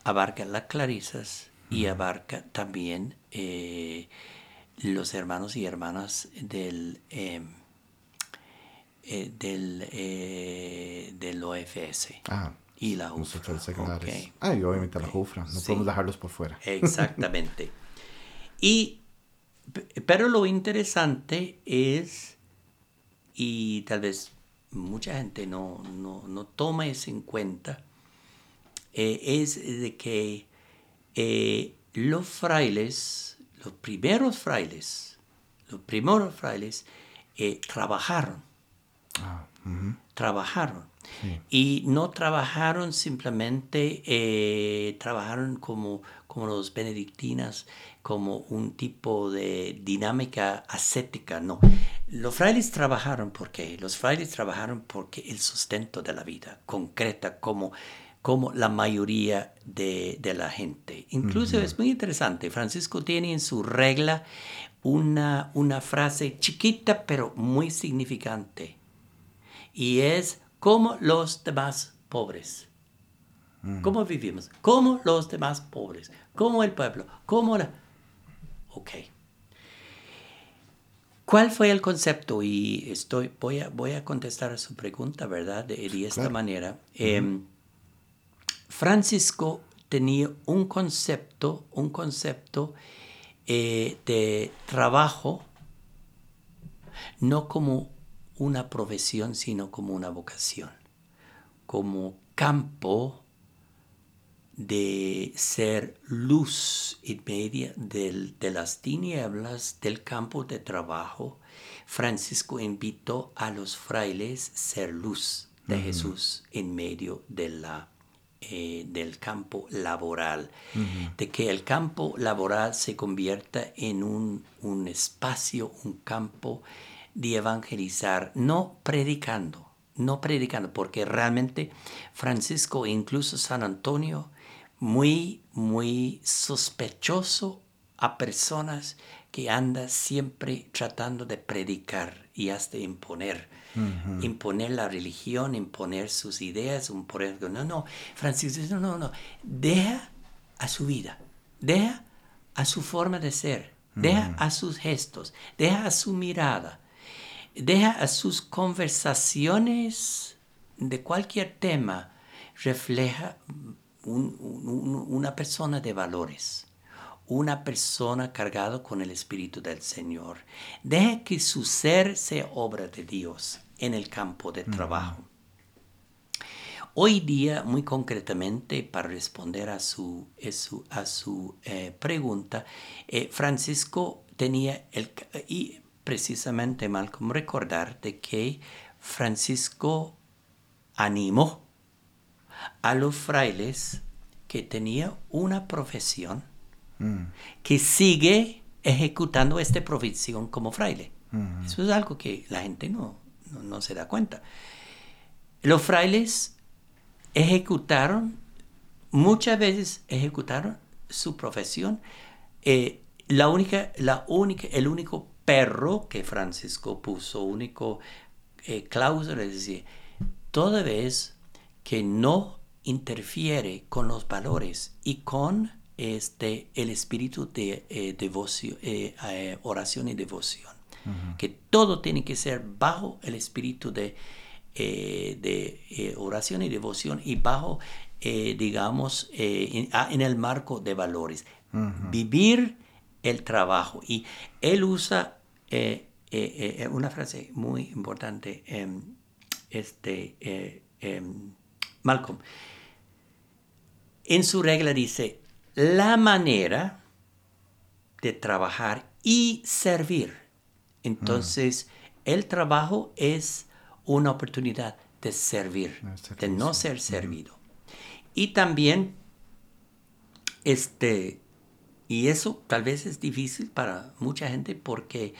[SPEAKER 2] abarca las clarisas y abarca también eh, los hermanos y hermanas del, em, eh, del, eh, del OFS.
[SPEAKER 1] Ah,
[SPEAKER 2] y la UFRA.
[SPEAKER 1] Ah, y obviamente la UFRA. No podemos dejarlos por fuera.
[SPEAKER 2] Exactamente. [LAUGHS] y, pero lo interesante es, y tal vez mucha gente no, no, no toma eso en cuenta, es de que los frailes, los primeros frailes, los primeros frailes eh, trabajaron. Ah, trabajaron. Y no trabajaron simplemente, eh, trabajaron como, como los benedictinas, como un tipo de dinámica ascética, no. Los frailes trabajaron porque, los frailes trabajaron porque el sustento de la vida concreta, como como la mayoría de, la gente. Incluso es muy interesante, Francisco tiene en su regla una, una frase chiquita pero muy significante y es como los demás pobres. ¿Cómo vivimos? Como los demás pobres, como el pueblo, como la... Ok. ¿Cuál fue el concepto? Y estoy, voy, a, voy a contestar a su pregunta, ¿verdad? De, esta manera. Francisco tenía un concepto, un concepto eh, de trabajo, no como una profesión, sino como una vocación, como campo de ser luz en medio de las tinieblas del campo de trabajo, Francisco invitó a los frailes a ser luz de Jesús en medio de la eh, del campo laboral, de que el campo laboral se convierta en un, un, espacio, un campo de evangelizar, no predicando, no predicando, porque realmente Francisco e incluso San Antonio, muy, muy sospechoso a personas que andan siempre tratando de predicar y hasta imponer imponer la religión, imponer sus ideas, imponer... No, no, Francisco no, no, no, deja a su vida, deja a su forma de ser, deja a sus gestos, deja a su mirada, deja a sus conversaciones de cualquier tema, refleja una persona de valores una persona cargado con el Espíritu del Señor. Deja que su ser sea obra de Dios en el campo de trabajo. Hoy día, muy concretamente, para responder a su, a su eh, pregunta, eh, Francisco tenía el... Y precisamente, Malcolm, recordar de que Francisco animó a los frailes que tenía una profesión mm. que sigue ejecutando esta profesión como fraile. Mm. Eso es algo que la gente no, no, se da cuenta. Los frailes ejecutaron, muchas veces ejecutaron su profesión. Eh, la única, la única, el único perro que Francisco puso, único eh, cláusula, es decir, toda vez que no interfiere con los valores y con este, el espíritu de eh, devoción, eh, oración y devoción. Que todo tiene que ser bajo el espíritu de, de oración y devoción y bajo, digamos, ah, en, el marco de valores. Vivir el trabajo. Y él usa una frase muy importante. Em, este, em, Malcolm, en su regla dice, la manera de trabajar y servir. Entonces, el trabajo es una oportunidad de servir, de no ser servido. Y también, este, y eso tal vez es difícil para mucha gente porque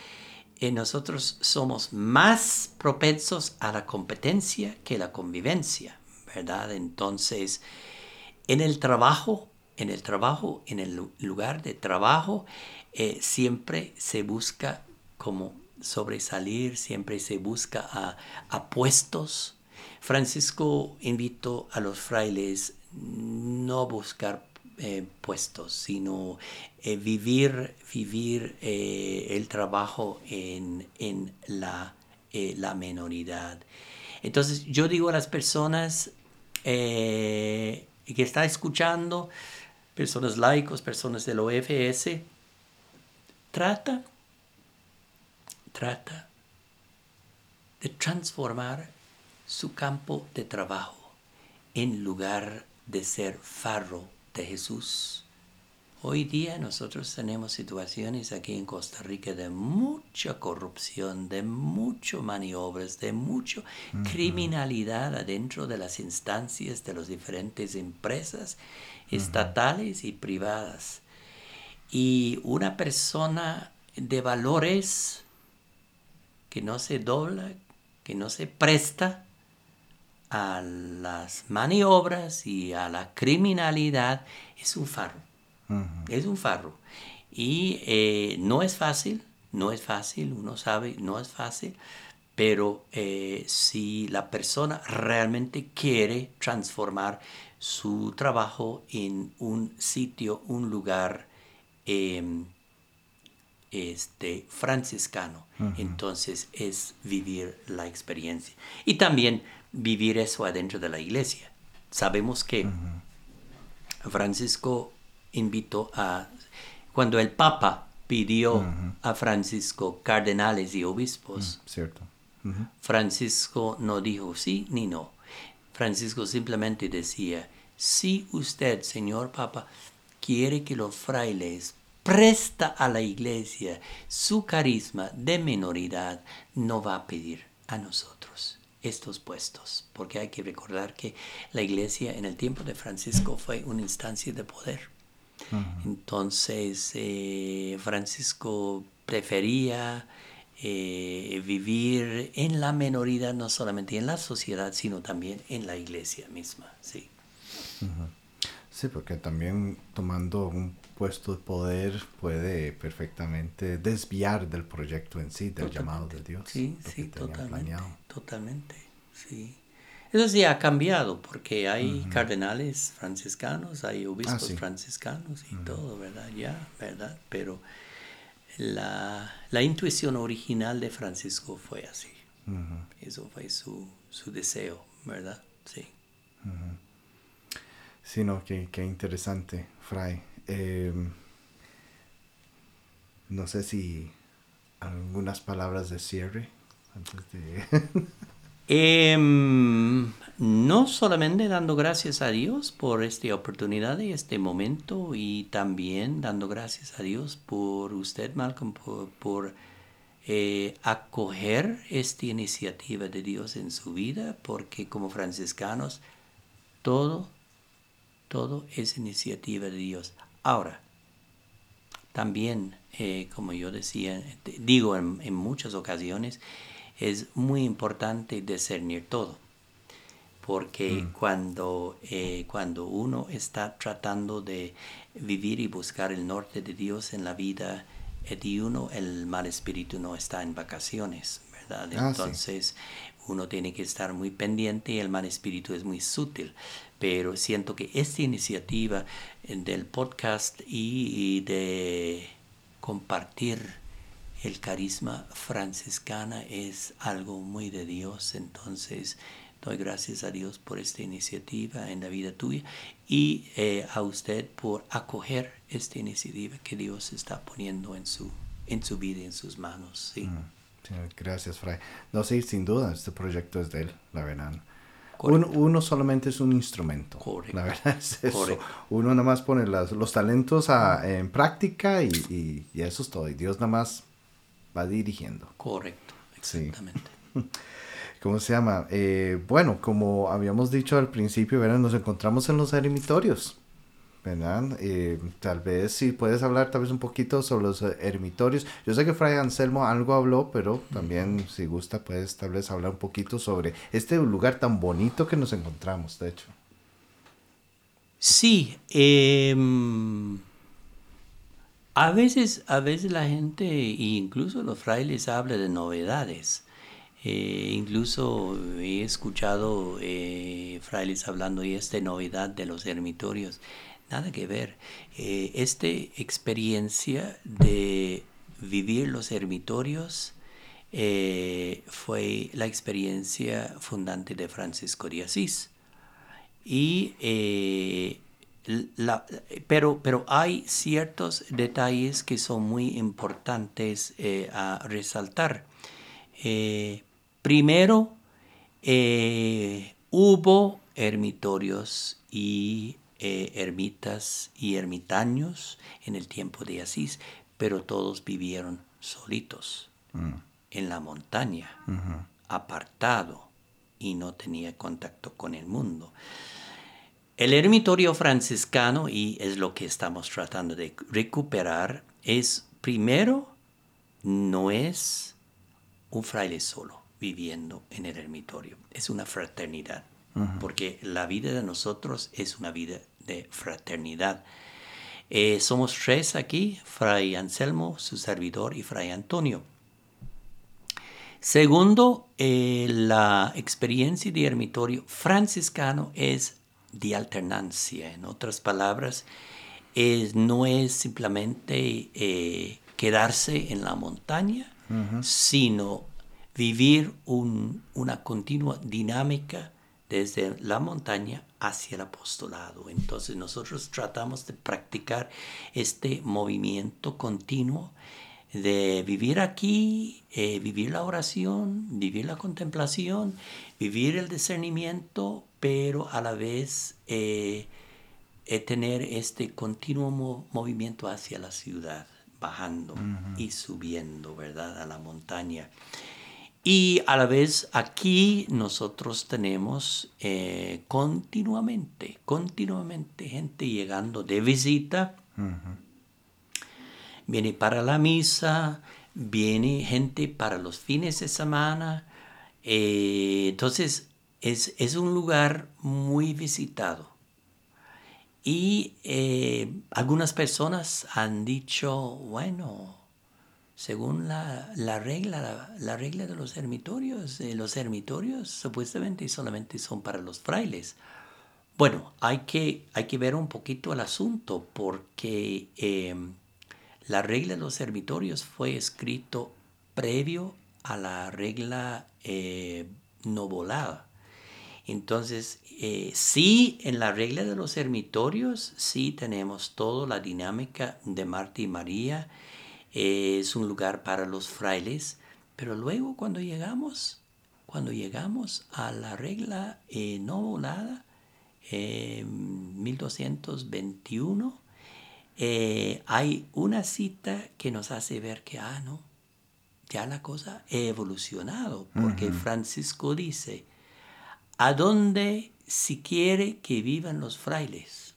[SPEAKER 2] eh, nosotros somos más propensos a la competencia que la convivencia, ¿verdad? Entonces, en el trabajo, en el trabajo, en el lugar de trabajo, eh, siempre se busca como sobresalir, siempre se busca a, puestos. Francisco invitó a los frailes no buscar eh, puestos, sino eh, vivir, vivir el trabajo en, en la, la, menoridad. Entonces yo digo a las personas, que está escuchando, personas laicos, personas del OFS, trata, trata de transformar su campo de trabajo en lugar de ser farro de Jesús Hoy día nosotros tenemos situaciones aquí en Costa Rica de mucha corrupción, de mucho maniobras, de mucha criminalidad adentro de las instancias de las diferentes empresas estatales y privadas. Y una persona de valores que no se dobla, que no se presta a las maniobras y a la criminalidad, es un es un farro. Y eh, no es fácil, no es fácil, uno sabe, no es fácil, pero eh, si la persona realmente quiere transformar su trabajo en un sitio, un lugar em, este, franciscano, entonces es vivir la experiencia. Y también vivir eso adentro de la iglesia. Sabemos que Francisco invitó a, cuando el Papa pidió a Francisco cardenales y obispos,
[SPEAKER 1] mm, cierto.
[SPEAKER 2] Francisco no dijo sí ni no. Francisco simplemente decía, si usted, señor Papa, quiere que los frailes presta a la iglesia su carisma de minoridad, no va a pedir a nosotros estos puestos, porque hay que recordar que la iglesia en el tiempo de Francisco fue una instancia de poder. Entonces, eh, Francisco prefería eh, vivir en la menoridad, no solamente en la sociedad, sino también en la iglesia misma. Sí,
[SPEAKER 1] sí porque también tomando un puesto de poder puede perfectamente desviar del proyecto en sí, del llamado de Dios.
[SPEAKER 2] Sí, sí, totalmente. Totalmente, sí. Eso sí ha cambiado porque hay cardenales franciscanos, hay obispos ah, franciscanos y todo, ¿verdad? Ya, ¿verdad? Pero la, intuición original de Francisco fue así. Eso fue su, deseo, ¿verdad? Sí.
[SPEAKER 1] Sí, no, qué, interesante, Fray. Em, no sé si algunas palabras de cierre antes de... [LAUGHS]
[SPEAKER 2] Em, no solamente dando gracias a Dios por esta oportunidad y este momento y también dando gracias a Dios por usted, Malcolm, por, eh, acoger esta iniciativa de Dios en su vida, porque como franciscanos, todo, todo es iniciativa de Dios. Ahora, también, eh, como yo decía, digo en muchas ocasiones, es muy importante discernir todo. porque cuando, eh, cuando uno está tratando de vivir y buscar el norte de Dios en la vida de uno, el mal espíritu no está en vacaciones, ¿verdad?
[SPEAKER 1] Ah,
[SPEAKER 2] Entonces uno tiene que estar muy pendiente y el mal espíritu es muy sutil. Pero siento que esta iniciativa del podcast y de compartir el carisma franciscana es algo muy de Dios. Entonces, Doy gracias a Dios por esta iniciativa en la vida tuya y eh, a usted por acoger esta iniciativa que Dios está poniendo en su, en su vida, en sus manos. ¿sí?
[SPEAKER 1] gracias, Fray. No, sí, sin duda, este proyecto es de él, la verdad. Uno, uno, solamente es un instrumento. Correcto. La verdad es eso. Uno nada más pone los talentos en práctica y, y, eso es todo. Y Dios nada más va dirigiendo.
[SPEAKER 2] Correcto, exactamente. Sí. [LAUGHS]
[SPEAKER 1] ¿cómo se llama? Eh, bueno, como habíamos dicho al principio, ¿verdad? Nos encontramos en los eremitorios, ¿verdad? Eh, tal vez si puedes hablar tal vez un poquito sobre los eremitorios. Yo sé que Fray Anselmo algo habló, pero también si gusta puedes tal vez hablar un poquito sobre este lugar tan bonito que nos encontramos, de hecho.
[SPEAKER 2] Sí, em, a veces, a veces la gente, incluso los frailes, habla de novedades. Eh, incluso he escuchado eh, frailes hablando y esta novedad de los ermitorios. Nada que ver. Eh, esta experiencia de vivir los ermitorios fue la experiencia fundante de Francisco de Asís. Y pero, pero hay ciertos detalles que son muy importantes a resaltar. Primero, eh, hubo ermitorios y eh, ermitas y ermitaños en el tiempo de Asís, pero todos vivieron solitos mm. en la montaña, apartado y no tenía contacto con el mundo. El ermitorio franciscano, y es lo que estamos tratando de recuperar, es primero, no es un fraile solo viviendo en el ermitorio. Es una fraternidad, porque la vida de nosotros es una vida de fraternidad. Eh, somos tres aquí, Fray Anselmo, su servidor, y Fray Antonio. Segundo, eh, la experiencia de ermitorio franciscano es de alternancia. En otras palabras, no es simplemente eh, quedarse en la montaña, sino vivir una continua dinámica desde la montaña hacia el apostolado. Entonces nosotros tratamos de practicar este movimiento continuo de vivir aquí, eh, vivir la oración, vivir la contemplación, vivir el discernimiento, pero a la vez eh, eh, tener este continuo movimiento hacia la ciudad, bajando y subiendo, ¿verdad? A la montaña. Y a la vez aquí nosotros tenemos eh, continuamente, continuamente gente llegando de visita. Viene para la misa, viene gente para los fines de semana. Eh, entonces es, es, un lugar muy visitado. Y eh, algunas personas han dicho, bueno, según la, regla, la, regla de los ermitorios, eh, los ermitorios supuestamente solamente son para los frailes. Bueno, hay que, hay que ver un poquito el asunto porque la regla de los ermitorios fue escrito previo a la regla eh, novolada. Entonces, eh, sí, en la regla de los ermitorios, sí tenemos toda la dinámica de Marta y María, es un lugar para los frailes, pero luego cuando llegamos, cuando llegamos a la regla eh, no volada, 1221, eh, hay una cita que nos hace ver que, ah, no, ya la cosa ha evolucionado, porque Francisco dice, ¿a dónde si quiere que vivan los frailes?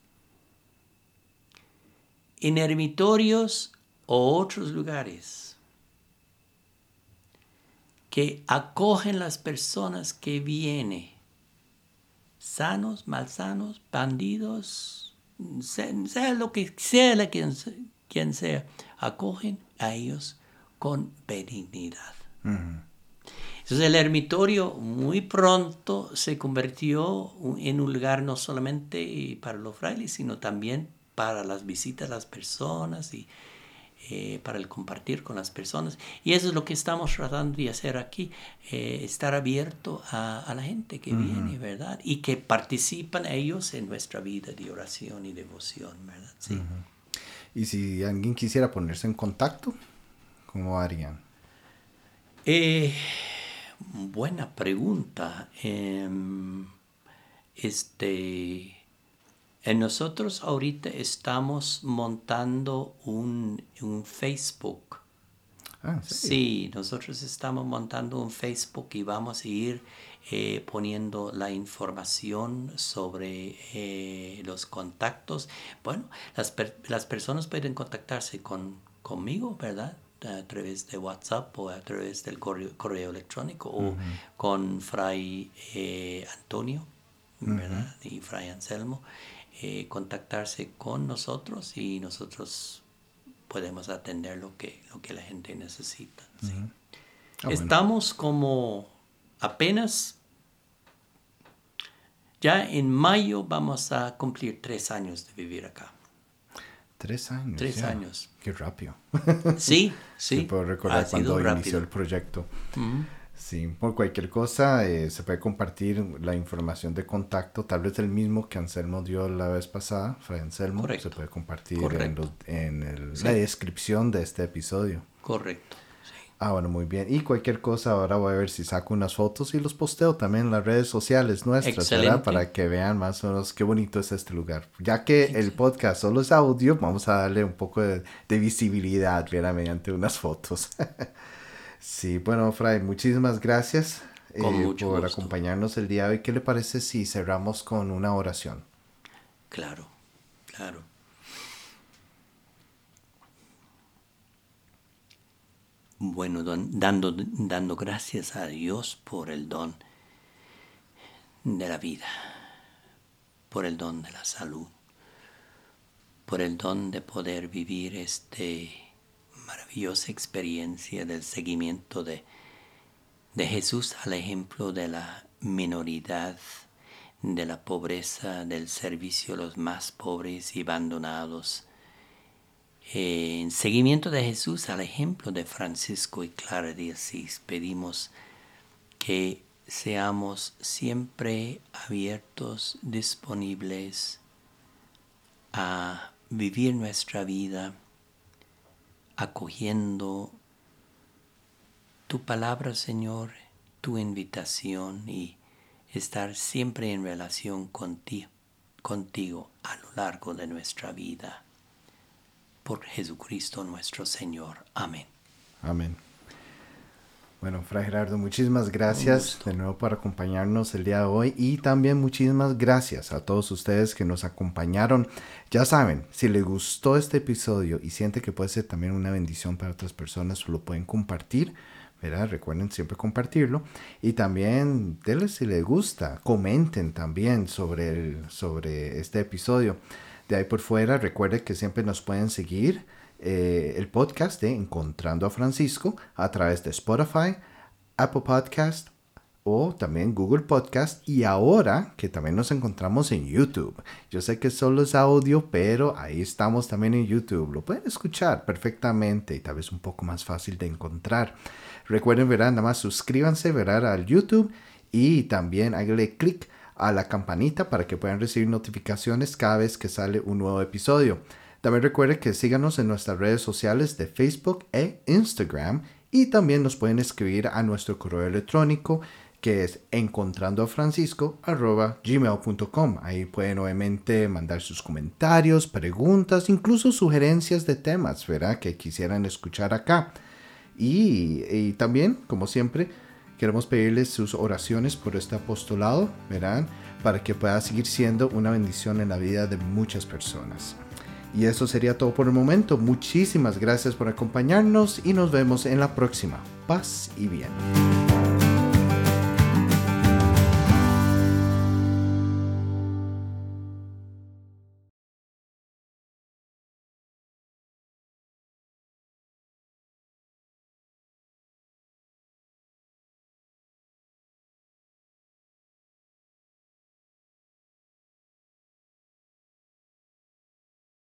[SPEAKER 2] En ermitorios o otros lugares que acogen las personas que vienen sanos, malsanos, bandidos, sea, lo que sea quien, quien sea, acogen a ellos con benignidad. Entonces el ermitorio muy pronto se convirtió en un lugar no solamente para los frailes, sino también para las visitas a las personas y eh, para el compartir con las personas. Y eso es lo que estamos tratando de hacer aquí, eh, estar abierto a, la gente que viene, ¿verdad? Y que participan ellos en nuestra vida de oración y devoción, ¿verdad? Sí.
[SPEAKER 1] Y si alguien quisiera ponerse en contacto, ¿cómo harían?
[SPEAKER 2] Eh, buena pregunta. Em, este nosotros ahorita estamos montando un, Facebook. Ah, ¿sí? nosotros estamos montando un Facebook y vamos a ir eh, poniendo la información sobre eh, los contactos. Bueno, las, las, personas pueden contactarse con, conmigo, ¿verdad? A través de WhatsApp o a través del correo, electrónico o con Fray eh, Antonio, ¿verdad? Y Fray Anselmo. Eh, contactarse con nosotros y nosotros podemos atender lo que, lo que la gente necesita. Ah, Estamos como apenas, ya en mayo vamos a cumplir tres años de vivir acá.
[SPEAKER 1] Tres años.
[SPEAKER 2] Tres años.
[SPEAKER 1] Qué rápido.
[SPEAKER 2] Sí, [LAUGHS] sí.
[SPEAKER 1] puedo recordar cuando inició el proyecto. Sí, por cualquier cosa eh, se puede compartir la información de contacto, tal vez el mismo que Anselmo dio la vez pasada, Fray Anselmo, se puede compartir en, la descripción de este episodio.
[SPEAKER 2] Correcto.
[SPEAKER 1] Ah, bueno, muy bien. Y cualquier cosa, ahora voy a ver si saco unas fotos y los posteo también en las redes sociales nuestras, ¿verdad? Para que vean más o menos qué bonito es este lugar. Ya que el podcast solo es audio, vamos a darle un poco de, de visibilidad, ¿verdad? Mediante unas fotos. [LAUGHS] Sí, bueno, Fray, muchísimas gracias
[SPEAKER 2] eh, por
[SPEAKER 1] acompañarnos el día de hoy. ¿Qué le parece si cerramos con una oración?
[SPEAKER 2] Claro, claro. Bueno, dando, dando gracias a Dios por el don de la vida, por el don de la salud, por el don de poder vivir este maravillosa experiencia del seguimiento de, de Jesús al ejemplo de la minoridad, de la pobreza, del servicio a los más pobres y abandonados. En seguimiento de Jesús al ejemplo de Francisco y Clara de Asís, pedimos que seamos siempre abiertos, disponibles a vivir nuestra vida acogiendo tu palabra, Señor, tu invitación y estar siempre en relación contigo, contigo a lo largo de nuestra vida. Por Jesucristo nuestro Señor. Amén.
[SPEAKER 1] Amén. Bueno, Fray Gerardo, muchísimas gracias de nuevo por acompañarnos el día de hoy y también muchísimas gracias a todos ustedes que nos acompañaron. Ya saben, si les gustó este episodio y siente que puede ser también una bendición para otras personas, lo pueden compartir. ¿verdad? Recuerden siempre compartirlo. Y también denle si les gusta, comenten también sobre, el, sobre este episodio. De ahí por fuera, recuerden que siempre nos pueden seguir eh, el podcast de Encontrando a Francisco a través de Spotify, Apple Podcast o también Google Podcast y ahora que también nos encontramos en YouTube. Yo sé que solo es audio, pero ahí estamos también en YouTube. Lo pueden escuchar perfectamente y tal vez un poco más fácil de encontrar. Recuerden, verán, nada más suscríbanse, verán al YouTube y también háganle clic a la campanita para que puedan recibir notificaciones cada vez que sale un nuevo episodio. También recuerde que síganos en nuestras redes sociales de Facebook e Instagram y también nos pueden escribir a nuestro correo electrónico que es encontrandoafrancisco.gmail.com. Ahí pueden obviamente mandar sus comentarios, preguntas, incluso sugerencias de temas, ¿verdad? Que quisieran escuchar acá. Y, y también, como siempre, queremos pedirles sus oraciones por este apostolado, ¿verdad? Para que pueda seguir siendo una bendición en la vida de muchas personas. Y eso sería todo por el momento. Muchísimas gracias por acompañarnos y nos vemos en la próxima. Paz y bien.